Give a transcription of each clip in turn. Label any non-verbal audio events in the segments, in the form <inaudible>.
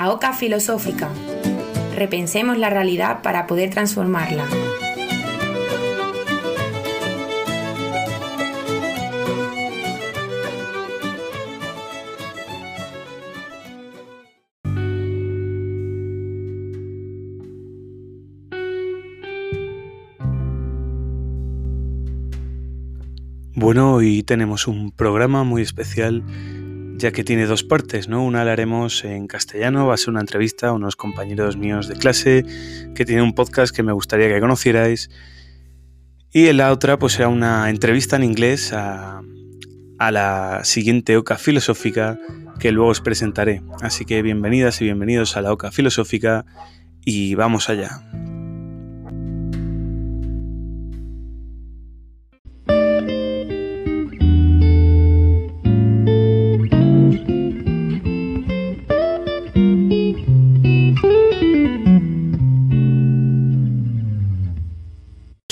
La Oca Filosófica. Repensemos la realidad para poder transformarla. Bueno, hoy tenemos un programa muy especial ya que tiene dos partes, ¿no? Una la haremos en castellano, va a ser una entrevista a unos compañeros míos de clase que tienen un podcast que me gustaría que conocierais. Y en la otra, pues será una entrevista en inglés a, a la siguiente OCA filosófica que luego os presentaré. Así que bienvenidas y bienvenidos a la OCA filosófica y vamos allá.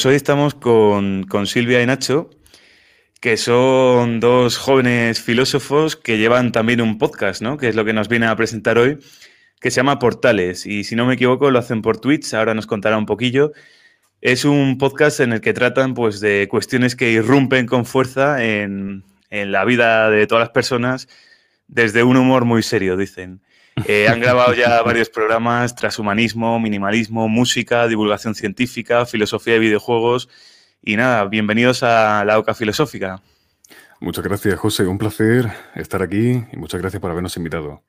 Hoy estamos con, Silvia y Nacho, que son dos jóvenes filósofos que llevan también un podcast, ¿no? Que es lo que nos viene a presentar hoy, que se llama Portales. Y si no me equivoco, lo hacen por Twitch, ahora nos contará un poquillo. Es un podcast en el que tratan pues, de cuestiones que irrumpen con fuerza en, en la vida de todas las personas desde un humor muy serio, dicen. Eh, han grabado ya varios programas, transhumanismo, minimalismo, música, divulgación científica, filosofía de videojuegos. Y nada, bienvenidos a la OCA Filosófica. Muchas gracias, José. Un placer estar aquí y muchas gracias por habernos invitado.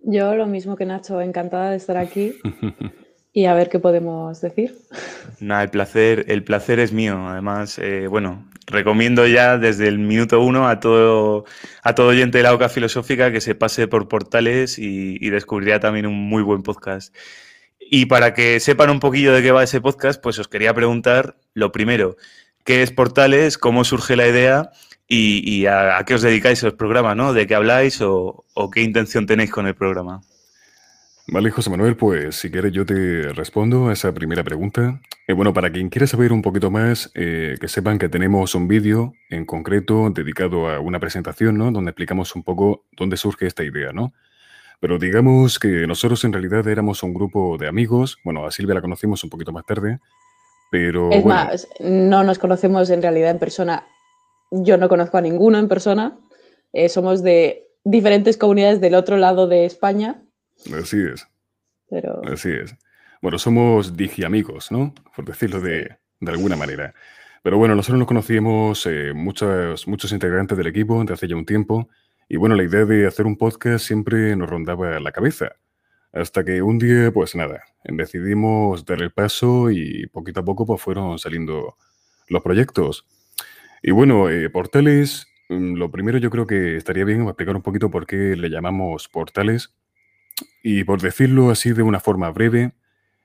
Yo lo mismo que Nacho, encantada de estar aquí. <laughs> y a ver qué podemos decir. Nada, el placer, el placer es mío. Además, eh, bueno, recomiendo ya desde el minuto uno a todo, a todo oyente de la OCA Filosófica que se pase por portales y, y descubrirá también un muy buen podcast. Y para que sepan un poquillo de qué va ese podcast, pues os quería preguntar lo primero, ¿qué es Portales? ¿Cómo surge la idea? Y, a, qué os dedicáis los programas, ¿no? ¿De qué habláis o qué intención tenéis con el programa? Vale, José Manuel, pues si quieres yo te respondo a esa primera pregunta. Eh, bueno, para quien quiera saber un poquito más, eh, que sepan que tenemos un vídeo en concreto dedicado a una presentación, ¿no? Donde explicamos un poco dónde surge esta idea, ¿no? Pero digamos que nosotros en realidad éramos un grupo de amigos. Bueno, a Silvia la conocimos un poquito más tarde, pero... Es más, no nos conocemos en realidad en persona. Yo no conozco a ninguno en persona. Eh, somos de diferentes comunidades del otro lado de España Así es. Así es. Bueno, somos digiamigos, ¿no? Por decirlo de, alguna manera. Pero bueno, nosotros nos conocíamos eh, muchos, muchos integrantes del equipo desde hace ya un tiempo. Y bueno, la idea de hacer un podcast siempre nos rondaba la cabeza. Hasta que un día, pues nada, decidimos dar el paso y poquito a poco pues fueron saliendo los proyectos. Y bueno, eh, portales, mm, lo primero yo creo que estaría bien explicar un poquito por qué le llamamos portales. Y por decirlo así de una forma breve,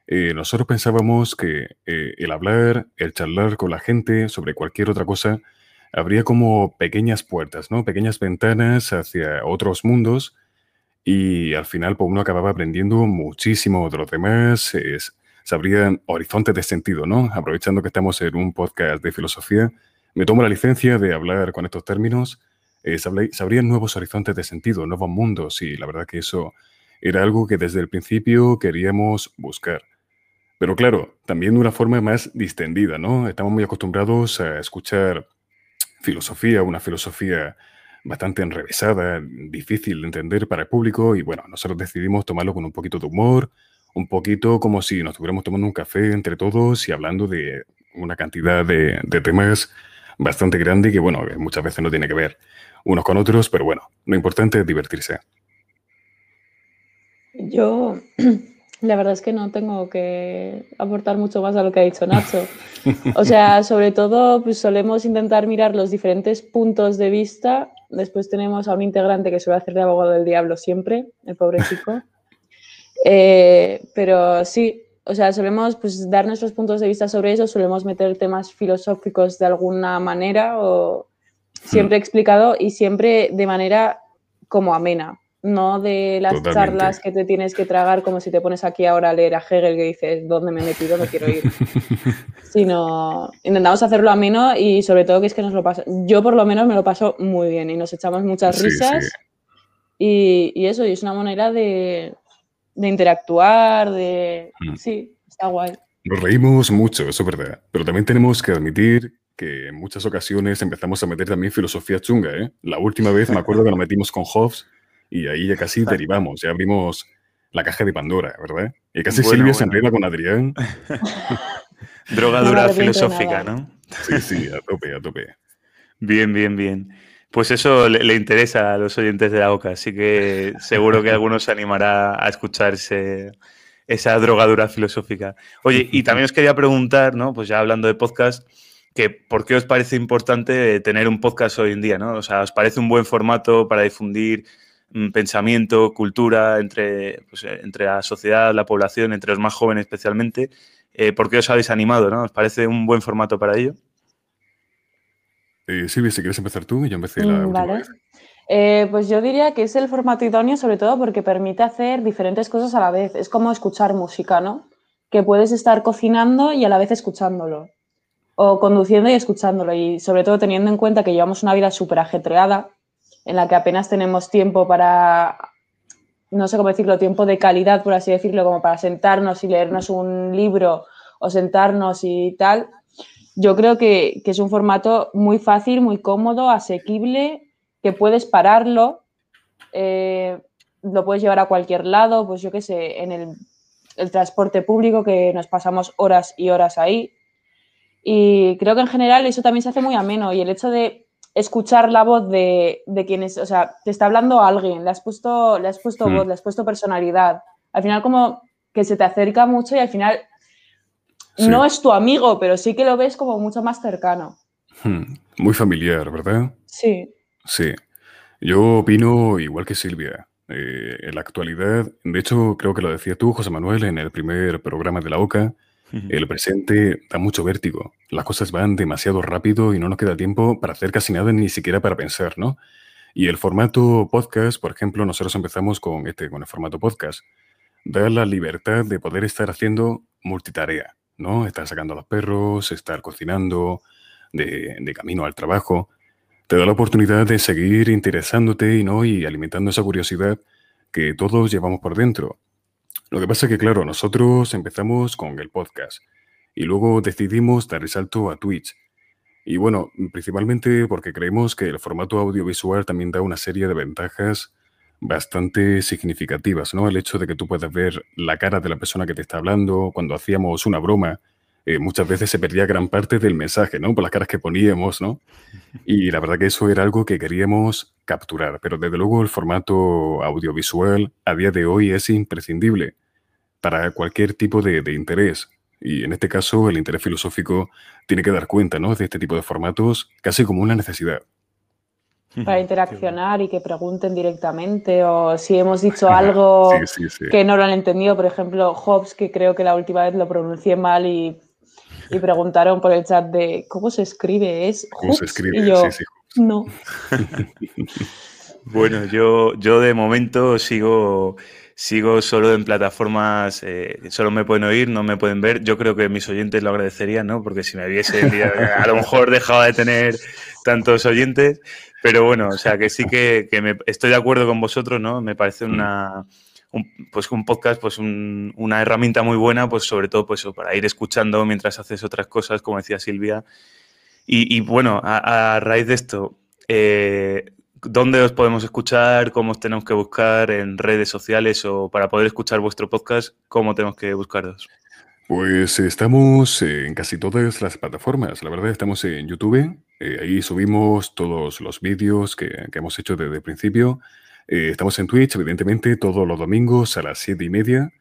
eh, nosotros pensábamos que eh, el hablar, el charlar con la gente sobre cualquier otra cosa, habría como pequeñas puertas, ¿no? Pequeñas ventanas hacia otros mundos y al final pues, uno acababa aprendiendo muchísimo de los demás, se abrían horizontes de sentido, ¿no? Aprovechando que estamos en un podcast de filosofía, me tomo la licencia de hablar con estos términos, eh, se abrían nuevos horizontes de sentido, nuevos mundos y la verdad que eso era algo que desde el principio queríamos buscar. Pero claro, también de una forma más distendida, ¿no? Estamos muy acostumbrados a escuchar filosofía, una filosofía bastante enrevesada, difícil de entender para el público, y bueno, nosotros decidimos tomarlo con un poquito de humor, un poquito como si nos estuviéramos tomando un café entre todos y hablando de una cantidad de, de temas bastante grande que, bueno, muchas veces no tiene que ver unos con otros, pero bueno, lo importante es divertirse. Yo, <clears throat> la verdad es que no tengo que aportar mucho más a lo que ha dicho Nacho. O sea, <laughs> sobre todo, pues solemos intentar mirar los diferentes puntos de vista. Después tenemos a un integrante que suele hacer de abogado del diablo siempre, el pobre <laughs> chico. Eh, pero sí, o sea, solemos pues, dar nuestros puntos de vista sobre eso, solemos meter temas filosóficos de alguna manera o siempre hmm. explicado y siempre de manera como amena no de las charlas que te tienes que tragar como si te pones aquí ahora a leer a Hegel que dices, ¿dónde me he metido? No quiero ir. <laughs> Sino intentamos hacerlo ameno y sobre todo que es que nos lo pasa. Yo por lo menos me lo paso muy bien y nos echamos muchas risas Y, y, eso, y es una manera de, de interactuar, de... Mm. Sí, está guay. Nos reímos mucho, eso es verdad, pero también tenemos que admitir que en muchas ocasiones empezamos a meter también filosofía chunga, ¿eh? La última vez me acuerdo que nos metimos con Hobbes y ahí ya casi derivamos, ya abrimos la caja de Pandora, ¿verdad? Y casi Silvia se enreda con Adrián. <laughs> Drogadura filosófica, ¿no? Sí, sí, a tope, a tope. Bien, bien, bien. Pues eso le, interesa a los oyentes de la OCA, así que seguro que algunos se animará a escucharse esa drogadura filosófica. Oye, y también os quería preguntar, ¿no? Pues ya hablando de podcast, que ¿por qué os parece importante tener un podcast hoy en día, ¿no? O sea, ¿os parece un buen formato para difundir pensamiento, cultura entre, pues, eh, entre la sociedad, la población, entre los más jóvenes especialmente? Eh, ¿Por qué os habéis animado, ¿no? ¿Os parece un buen formato para ello? Eh, Silvia, si quieres empezar tú, yo empecé la mm, vale. Eh, pues yo diría que es el formato idóneo sobre todo porque permite hacer diferentes cosas a la vez. Es como escuchar música, ¿no? Que puedes estar cocinando y a la vez escuchándolo. O conduciendo y escuchándolo. Y sobre todo teniendo en cuenta que llevamos una vida súper ajetreada, en la que apenas tenemos tiempo para, no sé cómo decirlo, tiempo de calidad, por así decirlo, como para sentarnos y leernos un libro o sentarnos y tal. Yo creo que, que es un formato muy fácil, muy cómodo, asequible que puedes pararlo, eh, lo puedes llevar a cualquier lado, pues yo qué sé, en el, transporte público que nos pasamos horas y horas ahí. Y creo que en general eso también se hace muy ameno y el hecho de escuchar la voz de, de quienes, o sea, te está hablando alguien, le has puesto, le has puesto hmm. voz, le has puesto personalidad. Al final como que se te acerca mucho y al final no es tu amigo, pero sí que lo ves como mucho más cercano. Hmm. Muy familiar, ¿verdad? Sí. Sí, yo opino igual que Silvia. Eh, en la actualidad, de hecho, creo que lo decía tú, José Manuel, en el primer programa de la OCA, el presente da mucho vértigo. Las cosas van demasiado rápido y no nos queda tiempo para hacer casi nada, ni siquiera para pensar, ¿no? Y el formato podcast, por ejemplo, nosotros empezamos con, este, con el formato podcast, da la libertad de poder estar haciendo multitarea, ¿no? Estar sacando a los perros, estar cocinando, de, camino al trabajo te da la oportunidad de seguir interesándote ¿no? y alimentando esa curiosidad que todos llevamos por dentro. Lo que pasa es que, claro, nosotros empezamos con el podcast y luego decidimos dar el salto a Twitch. Y bueno, principalmente porque creemos que el formato audiovisual también da una serie de ventajas bastante significativas, ¿no? El hecho de que tú puedas ver la cara de la persona que te está hablando, cuando hacíamos una broma, eh, muchas veces se perdía gran parte del mensaje, ¿no? Por las caras que poníamos, ¿no? <laughs> Y la verdad que eso era algo que queríamos capturar, pero desde luego el formato audiovisual a día de hoy es imprescindible para cualquier tipo de, interés. Y en este caso el interés filosófico tiene que dar cuenta, ¿no? De este tipo de formatos casi como una necesidad. Para interaccionar y que pregunten directamente o si hemos <laughs> dicho algo que no lo han entendido, por ejemplo, Hobbes, que creo que la última vez lo pronuncié mal y y preguntaron por el chat de cómo se escribe, es ¿Cómo se escribe? Y yo, no. <laughs> <laughs> bueno, yo, yo de momento sigo, sigo solo en plataformas, eh, solo me pueden oír, no me pueden ver. Yo creo que mis oyentes lo agradecerían, ¿no? Porque si me viese, a lo mejor dejaba de tener tantos oyentes. Pero bueno, o sea, que sí que, que me, estoy de acuerdo con vosotros, ¿no? Me parece una un, pues un podcast, pues una herramienta muy buena, pues sobre todo pues para ir escuchando mientras haces otras cosas, como decía Silvia. Y, bueno, a, raíz de esto, eh, ¿dónde os podemos escuchar? ¿Cómo os tenemos que buscar en redes sociales o para poder escuchar vuestro podcast? ¿Cómo tenemos que buscaros? Pues estamos en casi todas las plataformas. La verdad, estamos en YouTube. Eh, ahí subimos todos los vídeos que, que hemos hecho desde el principio. Eh, estamos en Twitch, evidentemente, todos los domingos a las siete y media.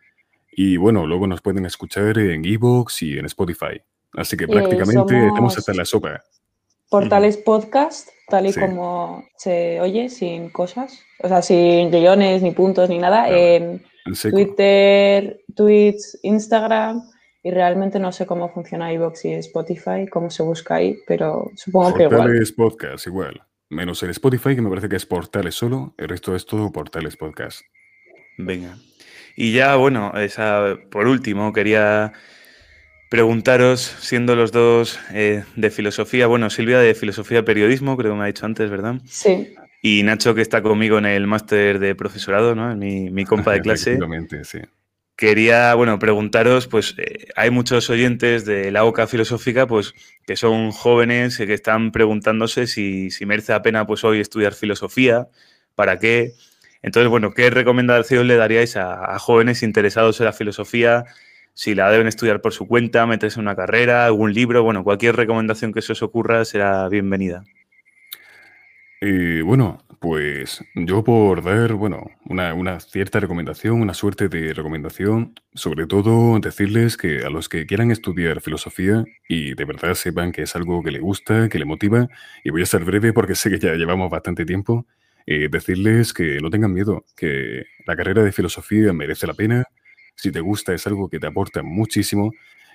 Y bueno, luego nos pueden escuchar en Evox y en Spotify. Así que prácticamente estamos hasta la sopa. Portales podcast, tal y como se oye, sin cosas. O sea, sin guiones, ni puntos, ni nada. en, Twitter, Twitch, Instagram. Y realmente no sé cómo funciona iVoox y Spotify, cómo se busca ahí, pero supongo que igual. Portales podcast, igual. Menos el Spotify, que me parece que es portales solo, el resto es todo portales podcast. Venga. Y ya, bueno, esa, por último, quería preguntaros, siendo los dos eh, de filosofía, bueno, Silvia de filosofía periodismo, creo que me ha dicho antes, ¿verdad? Sí. y Nacho, que está conmigo en el máster de profesorado, ¿no? Mi, mi compa de <laughs> clase. sí. Quería, bueno, preguntaros, pues eh, hay muchos oyentes de la OCA filosófica, pues que son jóvenes que están preguntándose si, si merece la pena, pues hoy estudiar filosofía, para qué. Entonces, bueno, ¿qué recomendación le daríais a, jóvenes interesados en la filosofía? Si la deben estudiar por su cuenta, meterse en una carrera, algún libro, bueno, cualquier recomendación que se os ocurra será bienvenida. Eh, bueno, pues yo por dar, bueno, una, una, cierta recomendación, una suerte de recomendación, sobre todo decirles que a los que quieran estudiar filosofía y de verdad sepan que es algo que le gusta, que le motiva, y voy a ser breve porque <laughs> sé que ya llevamos bastante tiempo, eh, decirles que no tengan miedo, que la carrera de filosofía merece la pena, si te gusta es algo que te aporta muchísimo,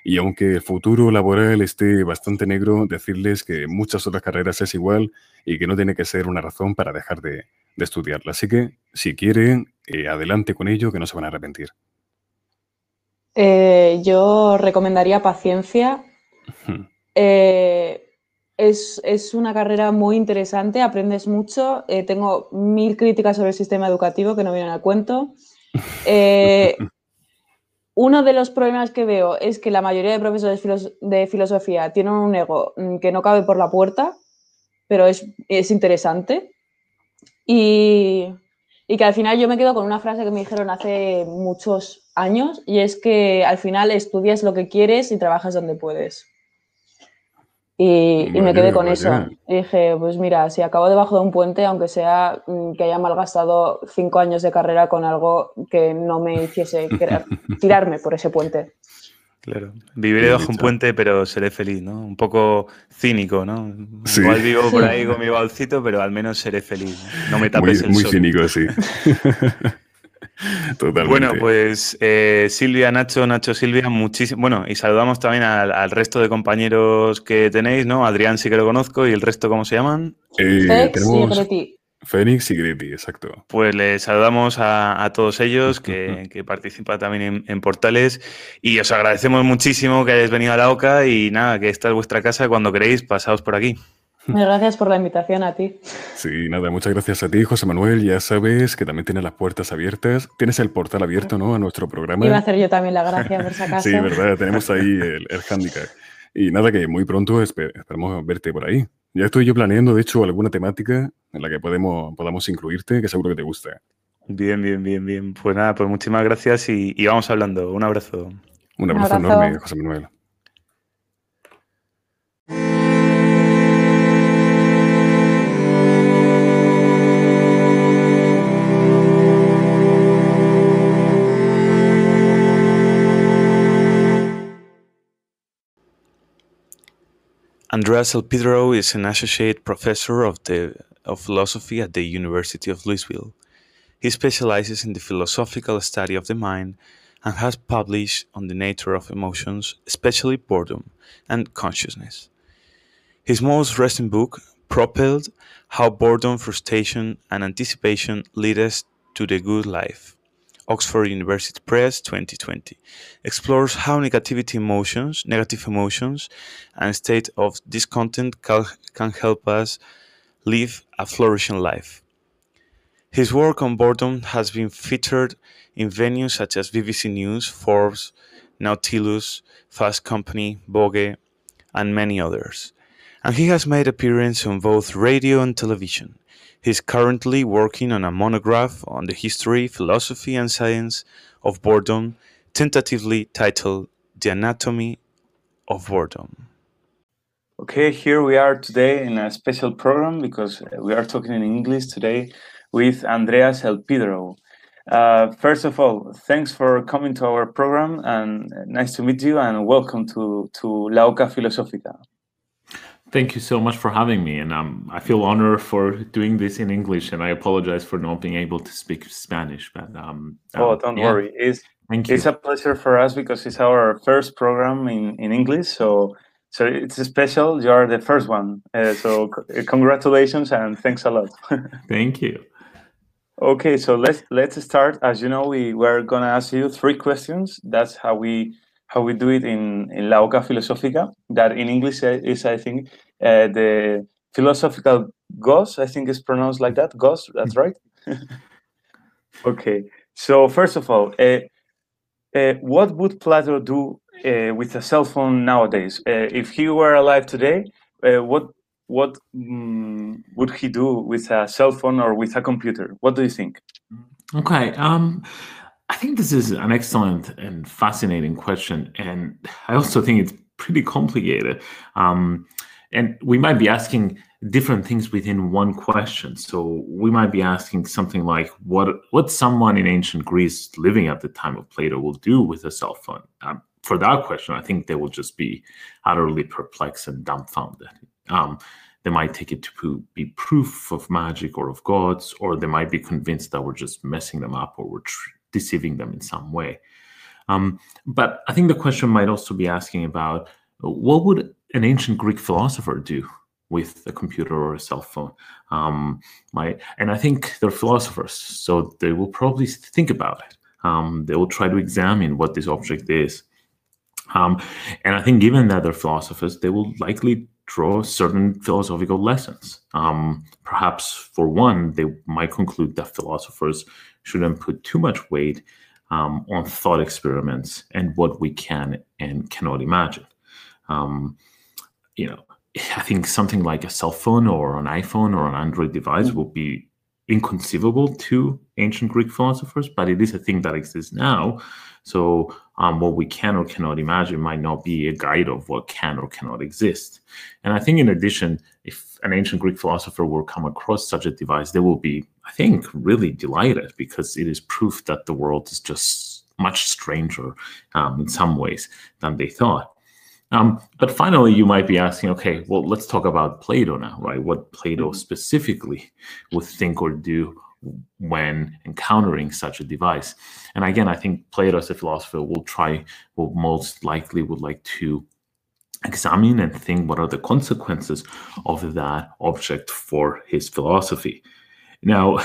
y aunque el futuro laboral esté bastante negro, decirles que muchas otras carreras es igual y que no tiene que ser una razón para dejar de, estudiarla. Así que, si quieren, eh, adelante con ello, que no se van a arrepentir. Eh, yo recomendaría paciencia. Eh, es, es, una carrera muy interesante, aprendes mucho. tengo mil críticas sobre el sistema educativo que no vienen al cuento. <laughs> Uno de los problemas que veo es que la mayoría de profesores de filosofía tienen un ego mm, que no cabe por la puerta, pero es, interesante. Y, y, que al final yo me quedo con una frase que me dijeron hace muchos años y es que al final estudias lo que quieres y trabajas donde puedes. Y, me quedé con eso. Y dije, pues mira, si acabo debajo de un puente, aunque sea mm, que haya malgastado cinco años de carrera con algo que no me hiciese <laughs> tirarme por ese puente. Claro, viviré bajo un puente, pero seré feliz, ¿no? Un poco cínico, ¿no? Igual vivo por ahí con mi balcito, pero al menos seré feliz. No me tapes muy, el Muy cínico, sí. <laughs> <laughs> Bueno, pues eh, Silvia, Nacho, Nacho, Silvia, muchísimo. Bueno, y saludamos también al, resto de compañeros que tenéis, ¿no? Adrián sí que lo conozco y el resto, ¿cómo se llaman? Eh, Fénix y Greti, exacto. Pues les saludamos a, todos ellos que, participan también en, portales y os agradecemos muchísimo que hayáis venido a la OCA y nada, que esta es vuestra casa cuando queréis, pasaos por aquí. Muchas gracias por la invitación a ti. Sí, nada, muchas gracias a ti, José Manuel. Ya sabes que también tienes las puertas abiertas. Tienes el portal abierto, ¿no? A nuestro programa. Iba a hacer yo también la gracia, por si <laughs> acaso. sí, verdad, tenemos ahí el, el handicap. Y nada, que muy pronto esperamos verte por ahí. Ya estoy yo planeando, de hecho, alguna temática en la que podemos, podamos incluirte, que seguro que te gusta. Bien, bien, bien, bien. Pues nada, pues muchísimas gracias y, y vamos hablando. Un abrazo. Un abrazo, Un abrazo. enorme, José Manuel. Andreas Elpidorou is an associate professor of, the, of philosophy at the University of Louisville. He specializes in the philosophical study of the mind and has published on the nature of emotions, especially boredom and consciousness. His most recent book, Propelled How Boredom, Frustration, and Anticipation Lead Us to the Good Life, Oxford University Press 2020 explores how negativity emotions, negative emotions, and state of discontent can help us live a flourishing life. His work on boredom has been featured in venues such as BBC News, Forbes, Nautilus, Fast Company, Vogue, and many others. And he has made appearances on both radio and television. He is currently working on a monograph on the history, philosophy, and science of boredom, tentatively titled The Anatomy of Boredom. Okay, here we are today in a special program because we are talking in English today with Andreas Elpidorou. Uh, first of all, thanks for coming to our program and nice to meet you and welcome to, to La Oca Filosófica. Thank you so much for having me, and um, I feel honored for doing this in English. And I apologize for not being able to speak Spanish. But um, oh, um, don't yeah. worry, it's Thank it's you. a pleasure for us because it's our first program in, in English. So so it's special. You are the first one. Uh, so congratulations and thanks a lot. <laughs> Thank you. Okay, so let's let's start. As you know, we were gonna ask you three questions. That's how we how we do it in in La Oca Filosófica. That in English is, I think, uh, the philosophical gods. I think it's pronounced like that. Gods. That's right. <laughs> okay. So first of all, uh, uh, what would Plato do uh, with a cell phone nowadays? Uh, if he were alive today, uh, what what um, would he do with a cell phone or with a computer? What do you think? Okay. Um, I think this is an excellent and fascinating question, and I also think it's pretty complicated. Um, and we might be asking different things within one question. So we might be asking something like, "What what someone in ancient Greece living at the time of Plato will do with a cell phone?" Um, for that question, I think they will just be utterly perplexed and dumbfounded. Um, they might take it to be proof of magic or of gods, or they might be convinced that we're just messing them up or we're tr- deceiving them in some way. Um, but I think the question might also be asking about what would an ancient Greek philosopher do with a computer or a cell phone? Um, my, and I think they're philosophers, so they will probably think about it. Um, they will try to examine what this object is. Um, and I think, given that they're philosophers, they will likely draw certain philosophical lessons. Um, perhaps, for one, they might conclude that philosophers shouldn't put too much weight um, on thought experiments and what we can and cannot imagine. Um, you know, I think something like a cell phone or an iPhone or an Android device mm-hmm. be inconceivable to ancient Greek philosophers, but it is a thing that exists now. So um, what we can or cannot imagine might not be a guide of what can or cannot exist. And I think, in addition, if an ancient Greek philosopher will come across such a device, they will be, I think, really delighted because it is proof that the world is just much stranger um, in some ways than they thought. Um, but finally, you might be asking, okay, well, let's talk about Plato now, right? What Plato mm-hmm. specifically would think or do when encountering such a device. And again, I think Plato as a philosopher will try, will most likely would like to examine and think what are the consequences of that object for his philosophy. Now,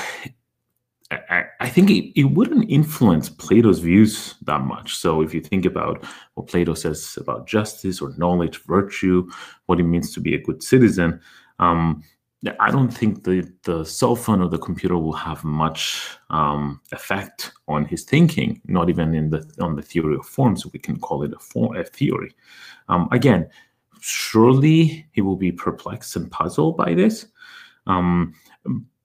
I, think it, it wouldn't influence Plato's views that much. So if you think about what Plato says about justice or knowledge, virtue, what it means to be a good citizen, um, I don't think the, the cell phone or the computer will have much um, effect on his thinking, not even in the on the theory of forms. We can call it a, form, a theory. Um, again, surely he will be perplexed and puzzled by this. Um,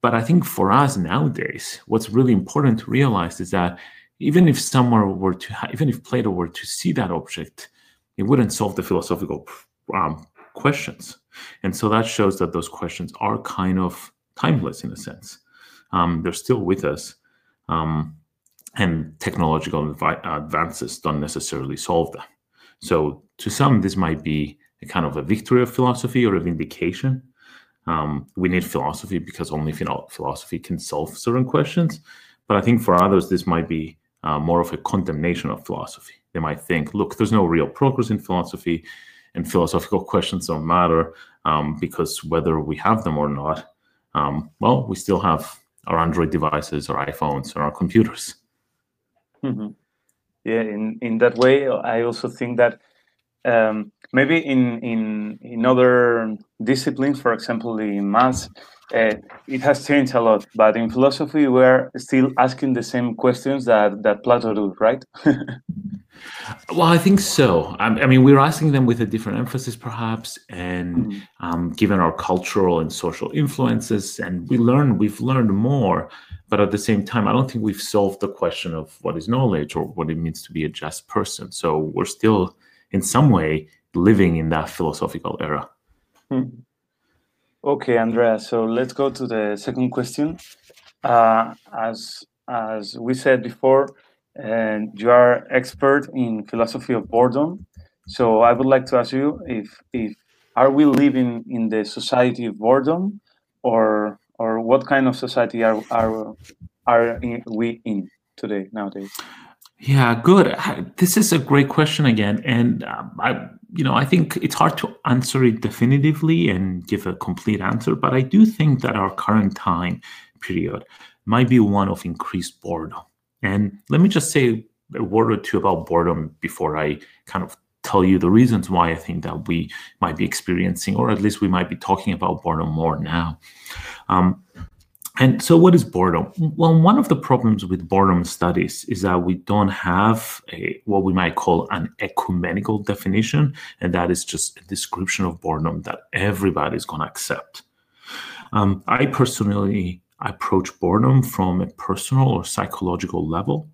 but I think for us nowadays, what's really important to realize is that even if someone were to, even if Plato were to see that object, it wouldn't solve the philosophical um, questions. And so that shows that those questions are kind of timeless in a sense. Um, they're still with us. Um, and technological advances don't necessarily solve them. So to some, this might be a kind of a victory of philosophy or a vindication. Um, we need philosophy because only philosophy can solve certain questions. But I think for others, this might be uh, more of a condemnation of philosophy. They might think, look, there's no real progress in philosophy, and philosophical questions don't matter um, because whether we have them or not, um, well, we still have our Android devices, our iPhones, or our computers. Mm-hmm. Yeah, in, in that way, I also think that um, maybe in, in in other disciplines, for example, in maths, uh, it has changed a lot. But in philosophy, we're still asking the same questions that that Plato do, right? <laughs> well, I think so. I, I, mean, we're asking them with a different emphasis, perhaps, and mm-hmm. um, given our cultural and social influences, and we learn we've learned more. But at the same time, I don't think we've solved the question of what is knowledge or what it means to be a just person. So we're still in some way living in that philosophical era. Hmm. Okay, Andrea. So let's go to the second question. Uh, as as we said before, and you are expert in philosophy of boredom. So I would like to ask you if if are we living in the society of boredom, or or what kind of society are are are we in today nowadays? Yeah, good. This is a great question again, and um, I, you know, I think it's hard to answer it definitively and give a complete answer. But I do think that our current time period might be one of increased boredom. And let me just say a word or two about boredom before I kind of tell you the reasons why I think that we might be experiencing, or at least we might be talking about boredom more now. Um, and so, what is boredom? Well, one of the problems with boredom studies is that we don't have a what we might call an ecumenical definition, and that is just a description of boredom that everybody is going to accept. Um, I personally approach boredom from a personal or psychological level,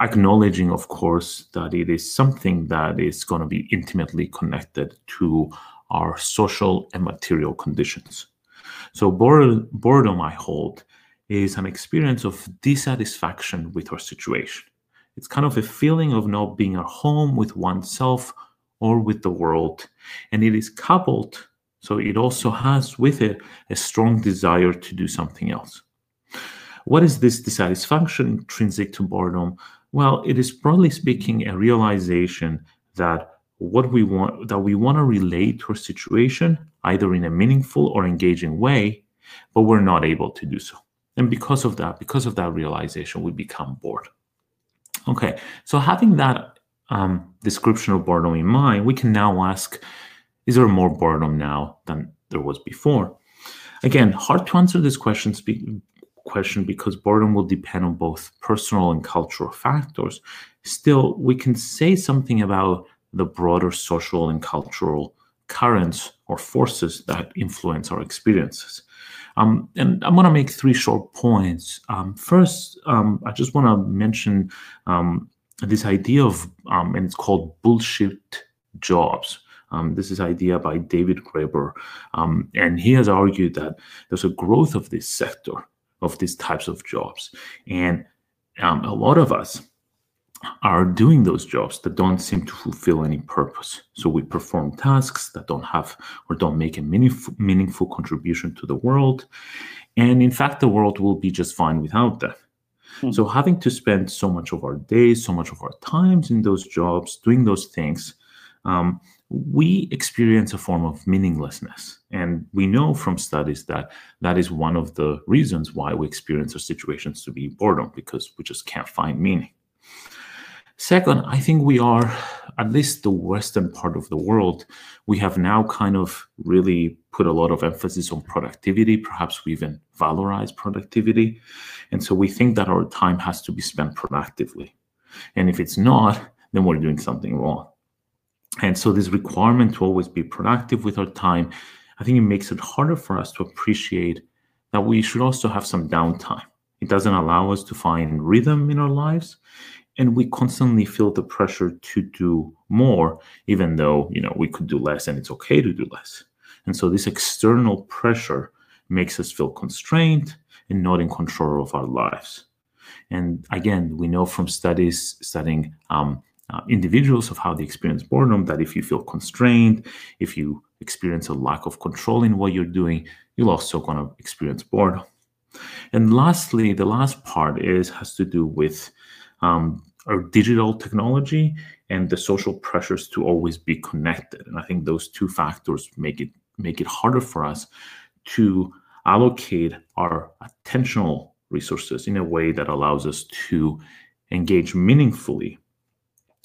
acknowledging, of course, that it is something that is going to be intimately connected to our social and material conditions. So boredom, I hold, is an experience of dissatisfaction with our situation. It's kind of a feeling of not being at home with oneself or with the world. And it is coupled, so it also has with it a strong desire to do something else. What is this dissatisfaction intrinsic to boredom? Well, it is broadly speaking a realization that what we want that we want to relate to our situation either in a meaningful or engaging way, but we're not able to do so. And because of that, because of that realization, we become bored. Okay, so having that um, description of boredom in mind, we can now ask is there more boredom now than there was before? Again, hard to answer this question, question because boredom will depend on both personal and cultural factors. Still, we can say something about the broader social and cultural currents or forces that influence our experiences. Um, and I'm going to make three short points. Um, first, um, I just want to mention um, this idea of, um, and it's called bullshit jobs. Um, this is idea by David Graeber, and he has argued that there's a growth of this sector of these types of jobs, and a lot of us are doing those jobs that don't seem to fulfill any purpose. So we perform tasks that don't have or don't make a meaningful, meaningful contribution to the world. And in fact, the world will be just fine without them. Hmm. So having to spend so much of our days, so much of our times in those jobs, doing those things, um, we experience a form of meaninglessness. And we know from studies that that is one of the reasons why we experience our situations to be boredom, because we just can't find meaning. Second, I think we are, at least the Western part of the world, we have now kind of really put a lot of emphasis on productivity. Perhaps we even valorize productivity. And so we think that our time has to be spent productively. And if it's not, then we're doing something wrong. And so this requirement to always be productive with our time, I think it makes it harder for us to appreciate that we should also have some downtime. It doesn't allow us to find rhythm in our lives and we constantly feel the pressure to do more even though you know we could do less and it's okay to do less. And so this external pressure makes us feel constrained and not in control of our lives. And again we know from studies studying um, uh, individuals of how they experience boredom that if you feel constrained if you experience a lack of control in what you're doing you're also going to experience boredom. And lastly the last part is has to do with um, our digital technology and the social pressures to always be connected. And I think those two factors make it make it harder for us to allocate our attentional resources in a way that allows us to engage meaningfully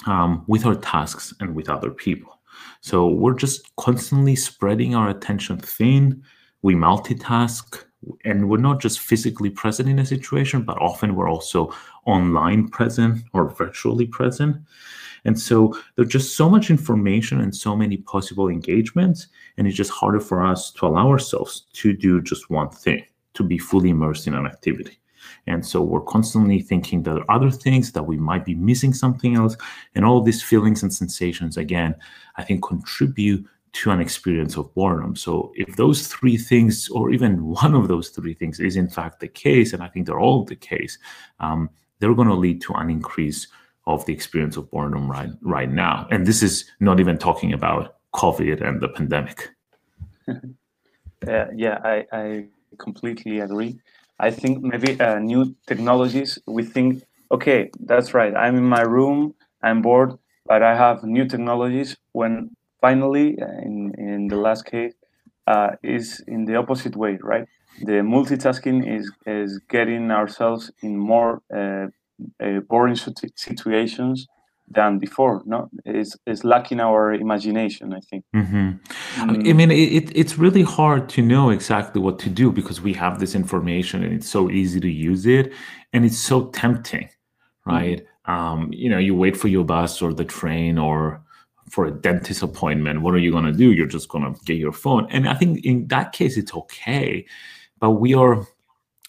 um, with our tasks and with other people. So we're just constantly spreading our attention thin. We multitask and we're not just physically present in a situation, but often we're also online present or virtually present. And so there's just so much information and so many possible engagements, and it's just harder for us to allow ourselves to do just one thing, to be fully immersed in an activity. And so we're constantly thinking that other things that we might be missing something else, and all these feelings and sensations, again, I think contribute to an experience of boredom. So if those three things, or even <laughs> one of those three things, is in fact the case, and I think they're all the case, um, they're going to lead to an increase of the experience of boredom right right now. And this is not even talking about COVID and the pandemic. <laughs> uh, yeah, I, I completely agree. I think maybe uh, new technologies. We think, okay, that's right. I'm in my room. I'm bored, but I have new technologies. When finally, uh, in, in the last case, uh, is in the opposite way, right? The multitasking is, is getting ourselves in more uh, uh, boring situations than before. No, it's, it's lacking our imagination. I think. Mm-hmm. Mm. I mean, it, it's really hard to know exactly what to do because we have this information and it's so easy to use it, and it's so tempting, right? Mm. Um, you know, you wait for your bus or the train or for a dentist appointment. What are you going to do? You're just going to get your phone, and I think in that case it's okay, but we are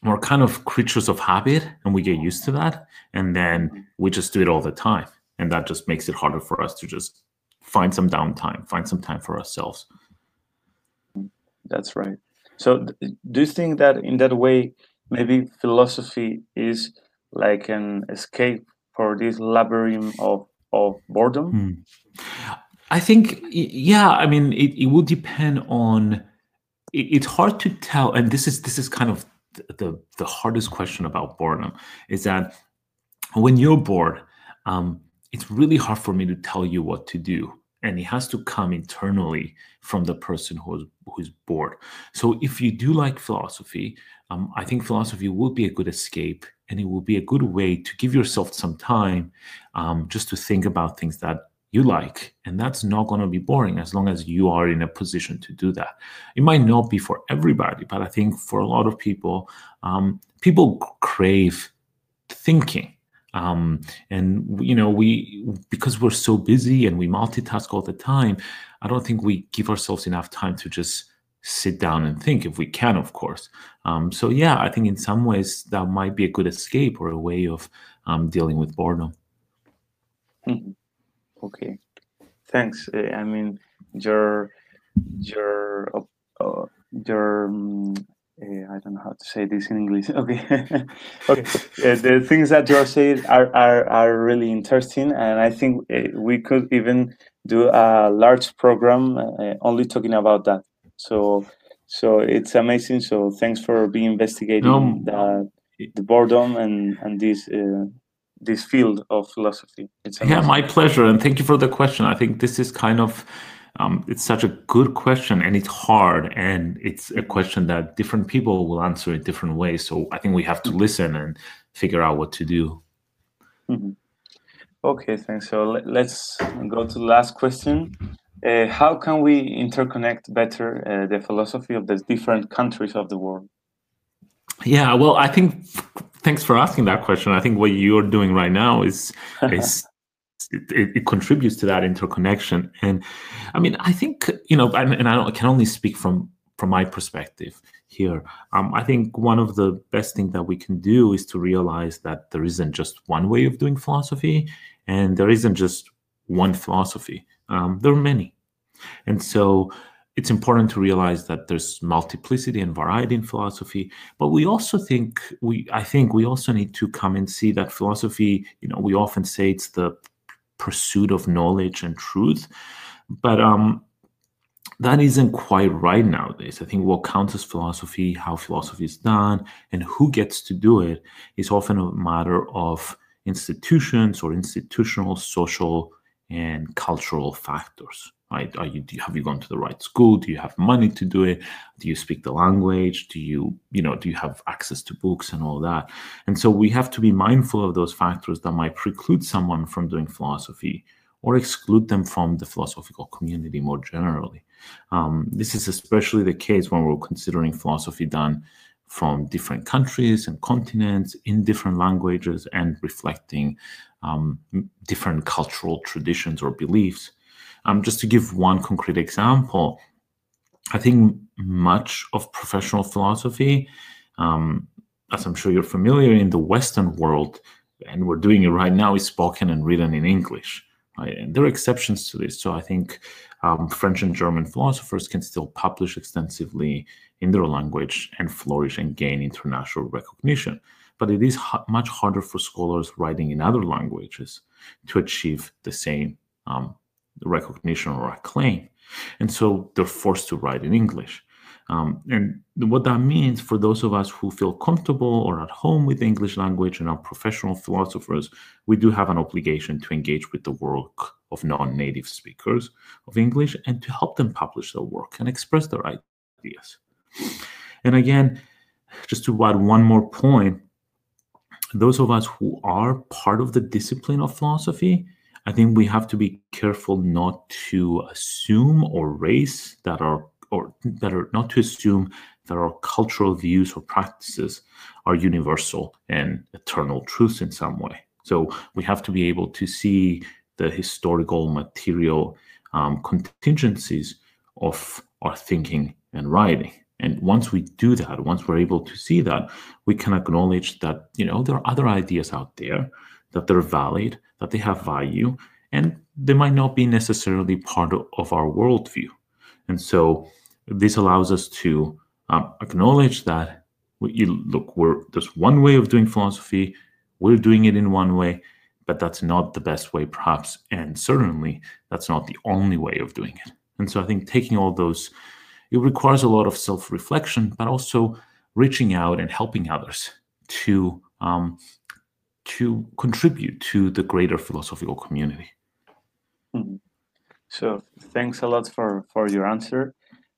we're kind of creatures of habit and we get used to that and then we just do it all the time and that just makes it harder for us to just find some downtime find some time for ourselves that's right so do you think that in that way maybe philosophy is like an escape for this labyrinth of of boredom hmm. i think yeah i mean it, it will depend on it, it's hard to tell and this is this is kind of the the hardest question about boredom is that when you're bored, um, it's really hard for me to tell you what to do, and it has to come internally from the person who's who's bored. So if you do like philosophy, um, I think philosophy will be a good escape, and it will be a good way to give yourself some time um, just to think about things that you like. And that's not going to be boring as long as you are in a position to do that. It might not be for everybody, but I think for a lot of people, um, people crave thinking. Um, and you know we because we're so busy and we multitask all the time i don't think we give ourselves enough time to just sit down and think if we can of course um, so yeah i think in some ways that might be a good escape or a way of um, dealing with boredom mm-hmm. Okay, thanks. Uh, I mean, your your uh, your um, uh, I don't know how to say this in English. <laughs> Okay, <laughs> okay. Uh, the things that you're saying are, are are really interesting, and I think uh, we could even do a large program uh, only talking about that. So, so it's amazing. So, thanks for being investigating um, the the boredom and and this this field of philosophy. It's yeah, my pleasure, and thank you for the question. I think this is kind of um, it's such a good question, and it's hard, and it's a question that different people will answer in different ways. So I think we have to listen and figure out what to do. Mm-hmm. Okay, thanks. So let, us go to the last question. Uh, how can we interconnect better uh, the philosophy of the different countries of the world? Yeah, well, I think thanks for asking that question. I think what you're doing right now is <laughs> is it, it, contributes to that interconnection. And I mean, I think you know, and I can only speak from from my perspective here. Um, I think one of the best things that we can do is to realize that there isn't just one way of doing philosophy, and there isn't just one philosophy. Um, there are many, and so it's important to realize that there's multiplicity and variety in philosophy but we also think we i think we also need to come and see that philosophy you know we often say it's the pursuit of knowledge and truth but um that isn't quite right nowadays. I think what counts as philosophy, how philosophy is done, and who gets to do it is often a matter of institutions or institutional, social, and cultural factors right are you, you, have you gone to the right school? Do you have money to do it? Do you speak the language? Do you you know do you have access to books and all that? And so we have to be mindful of those factors that might preclude someone from doing philosophy or exclude them from the philosophical community more generally. Um, this is especially the case when we're considering philosophy done from different countries and continents in different languages and reflecting um, different cultural traditions or beliefs um, just to give one concrete example, I think much of professional philosophy, um, as I'm sure you're familiar in the Western world, and we're doing it right now, is spoken and written in English. Right? And there are exceptions to this. So I think um, French and German philosophers can still publish extensively in their language and flourish and gain international recognition. But it is much harder for scholars writing in other languages to achieve the same um, recognition or acclaim. And so they're forced to write in English. Um, and what that means for those of us who feel comfortable or at home with the English language and are professional philosophers, we do have an obligation to engage with the work of non native speakers of English and to help them publish their work and express their ideas. And again, just to add one more point, those of us who are part of the discipline of philosophy I think we have to be careful not to assume or race that our or are not to assume that our cultural views or practices are universal and eternal truths in some way. So we have to be able to see the historical material um, contingencies of our thinking and writing. And once we do that, once we're able to see that, we can acknowledge that you know there are other ideas out there that they're valid, that they have value, and they might not be necessarily part of our worldview. And so this allows us to um, acknowledge that you look, we're there's one way of doing philosophy. We're doing it in one way, but that's not the best way, perhaps, and certainly that's not the only way of doing it. And so I think taking all those, it requires a lot of self-reflection, but also reaching out and helping others to um, to contribute to the greater philosophical community. Mm-hmm. So thanks a lot for for your answer.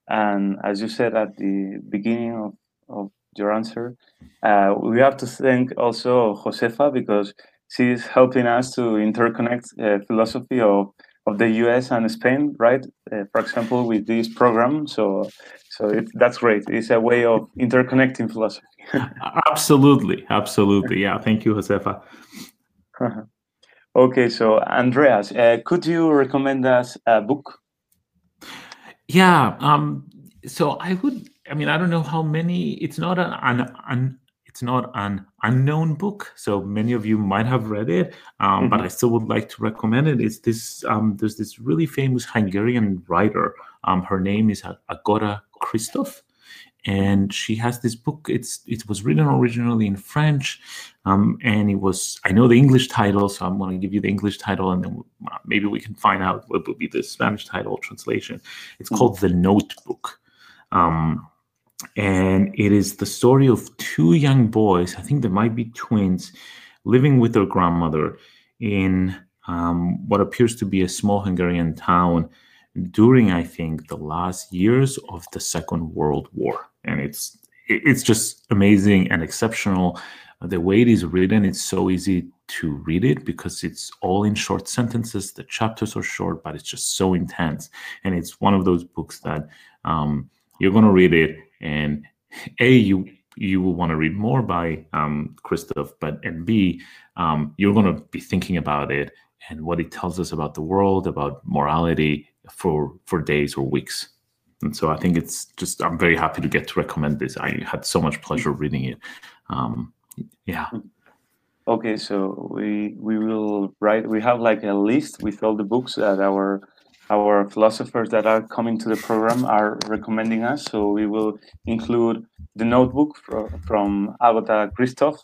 And as you said at the beginning of, of your answer, uh, we have to thank also Josefa because she's helping us to interconnect uh, philosophy of, of the US and Spain, right? Uh, for example, with this program. So, so it, that's great. It's a way of interconnecting philosophy. <laughs> absolutely, absolutely. Yeah, thank you, Josefa. <laughs> okay, so Andreas, uh, could you recommend us a book? Yeah. Um, so I would. I mean, I don't know how many. It's not an, an, an it's not an unknown book, so many of you might have read it, um, mm-hmm. but I still would like to recommend it. It's this. Um, there's this really famous Hungarian writer. Um, her name is Agota Kristof, and she has this book. It's it was written originally in French, um, and it was I know the English title, so I'm going to give you the English title, and then maybe we can find out what would be the Spanish title translation. It's called. The Notebook, um, and it is the story of two young boys. I think they might be twins, living with their grandmother in um, what appears to be a small Hungarian town during I think the last years of the Second World War and it's it's just amazing and exceptional. The way it is written, it's so easy to read it because it's all in short sentences. The chapters are short, but it's just so intense. And it's one of those books that um, you're going to read it, and a you you will want to read more by um, Kristof, but and b um, you're going to be thinking about it and what it tells us about the world, about morality for for days or weeks. And so I think it's just, I'm very happy to get to recommend this. I had so much pleasure reading it. Um, yeah. Okay, so we we will write. We have like a list with all the books that our our philosophers that are coming to the program are recommending us. So we will include the notebook from, from Agota Kristof.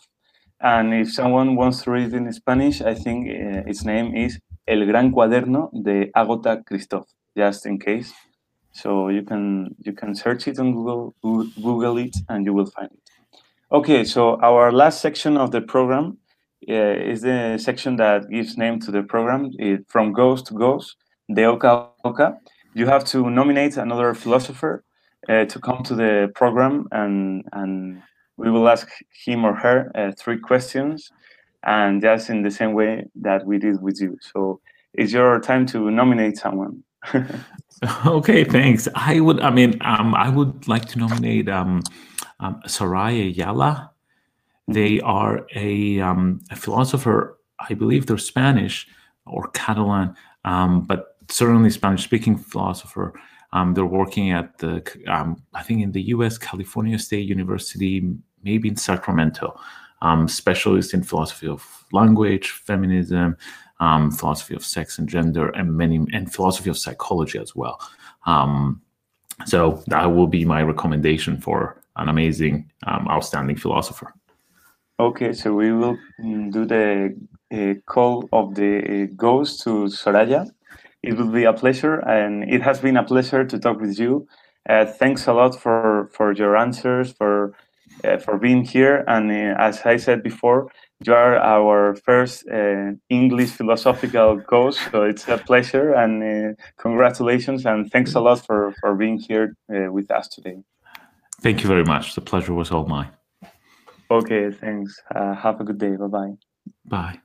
And if someone wants to read it in Spanish, I think uh, its name is El Gran Cuaderno de Agota Kristof, just in case. So you can you can search it on Google, Google it, and you will find it. Okay, so our last section of the program uh, is the section that gives name to the program. It, from Goes to Goes, de Oca Oca. You have to nominate another philosopher uh, to come to the program, and and we will ask him or her uh, three questions, and just in the same way that we did with you. So it's your time to nominate someone. <laughs> Okay, thanks. I would, I mean, um, I would like to nominate um, um, Saray Ayala. They are a, um, a philosopher. I believe they're Spanish or Catalan, um, but certainly Spanish-speaking philosopher. Um, they're working at the, um, I think, in the U.S. California State University, maybe in Sacramento. Um, specialist in philosophy of language, feminism, um, philosophy of sex and gender, and many and philosophy of psychology as well. Um, so that will be my recommendation for an amazing, um, outstanding philosopher. Okay, so we will mm, do the uh, call of the ghost to Saray. It will be a pleasure, and it has been a pleasure to talk with you. Uh, thanks a lot for for your answers, for uh, for being here, and uh, as I said before, you are our first uh, English philosophical coach, so it's a pleasure and uh, congratulations and thanks a lot for, for being here uh, with us today. Thank you very much. The pleasure was all mine. Okay, thanks. Uh, have a good day. Bye-bye. Bye.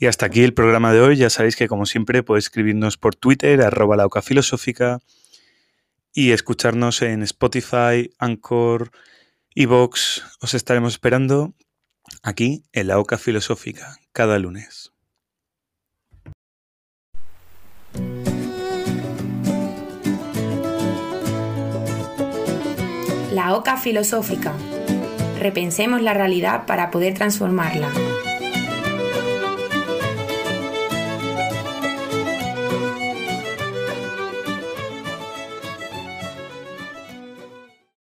Y hasta aquí el programa de hoy. Ya sabéis que como siempre podéis escribirnos por Twitter, arroba filosófica y escucharnos en Spotify, Anchor, Evox. Os estaremos esperando aquí en la oca filosófica cada lunes. La oca filosófica. Repensemos la realidad para poder transformarla.